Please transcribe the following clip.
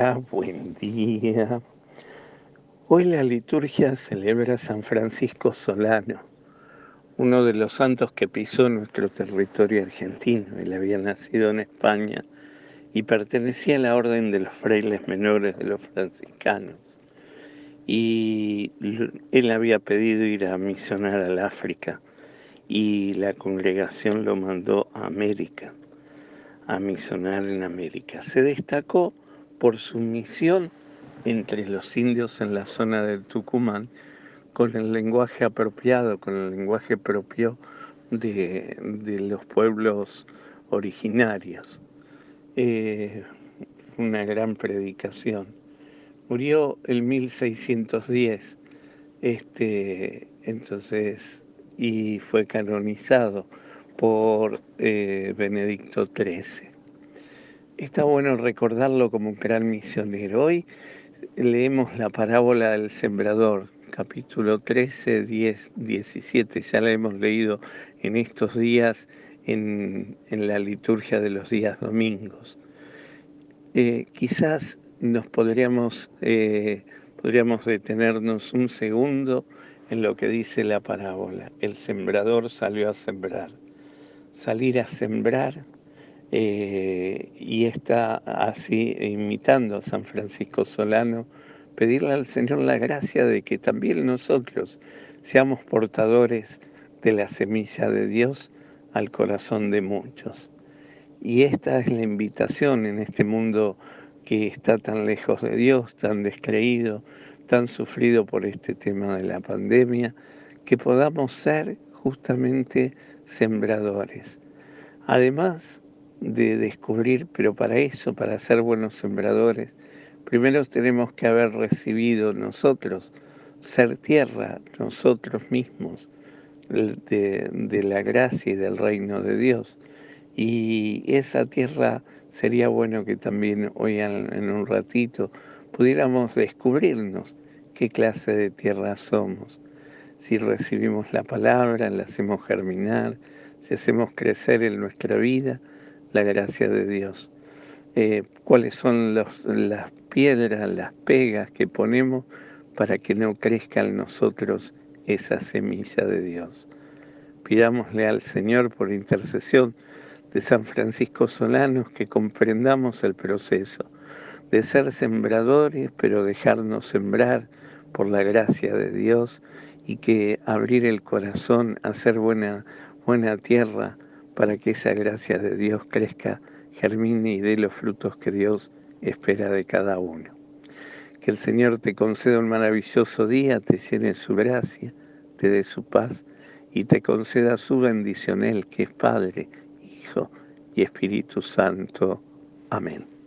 Hola, buen día. Hoy la liturgia celebra a San Francisco Solano, uno de los santos que pisó nuestro territorio argentino. Él había nacido en España y pertenecía a la orden de los frailes menores de los franciscanos. Y él había pedido ir a misionar al África y la congregación lo mandó a América, a misionar en América. Se destacó por su misión entre los indios en la zona del Tucumán con el lenguaje apropiado, con el lenguaje propio de, los pueblos originarios. Eh, una gran predicación. Murió en 1610, este, entonces, y fue canonizado por eh, Benedicto XIII. Está bueno recordarlo como un gran misionero. Hoy leemos la parábola del sembrador, capítulo 13, 10, 17. Ya la hemos leído en estos días en, la liturgia de los días domingos. Eh, quizás nos podríamos, eh, podríamos detenernos un segundo en lo que dice la parábola. El sembrador salió a sembrar. Salir a sembrar eh, y está así imitando a San Francisco Solano, pedirle al Señor la gracia de que también nosotros seamos portadores de la semilla de Dios al corazón de muchos. Y esta es la invitación en este mundo que está tan lejos de Dios, tan descreído, tan sufrido por este tema de la pandemia, que podamos ser justamente sembradores. Además, de descubrir, pero para eso, para ser buenos sembradores, primero tenemos que haber recibido nosotros, ser tierra nosotros mismos, de, la gracia y del reino de Dios. Y esa tierra sería bueno que también hoy en un ratito pudiéramos descubrirnos qué clase de tierra somos. Si recibimos la palabra, la hacemos germinar, si hacemos crecer en nuestra vida, la gracia de Dios. Eh, cuáles son las piedras, las pegas que ponemos para que no crezca en nosotros esa semilla de Dios. Pidámosle al Señor por intercesión de San Francisco Solanos que comprendamos el proceso de ser sembradores, pero dejarnos sembrar por la gracia de Dios y que abrir el corazón, hacer buena, buena tierra, para que esa gracia de Dios crezca, germine y dé los frutos que Dios espera de cada uno. Que el Señor te conceda un maravilloso día, te llene su gracia, te dé su paz y te conceda su bendición, Él que es Padre, Hijo y Espíritu Santo. Amén.